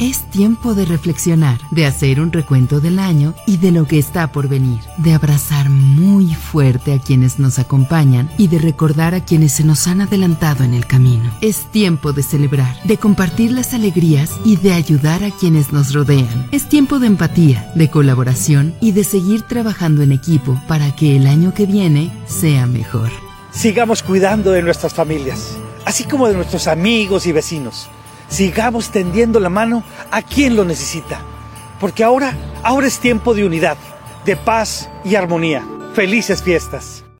Es tiempo de reflexionar, de hacer un recuento del año y de lo que está por venir, de abrazar muy fuerte a quienes nos acompañan y de recordar a quienes se nos han adelantado en el camino. Es tiempo de celebrar, de compartir las alegrías y de ayudar a quienes nos rodean. Es tiempo de empatía, de colaboración y de seguir trabajando en equipo para que el año que viene sea mejor. Sigamos cuidando de nuestras familias, así como de nuestros amigos y vecinos sigamos tendiendo la mano a quien lo necesita. Porque ahora, ahora es tiempo de unidad, de paz y armonía. Felices fiestas.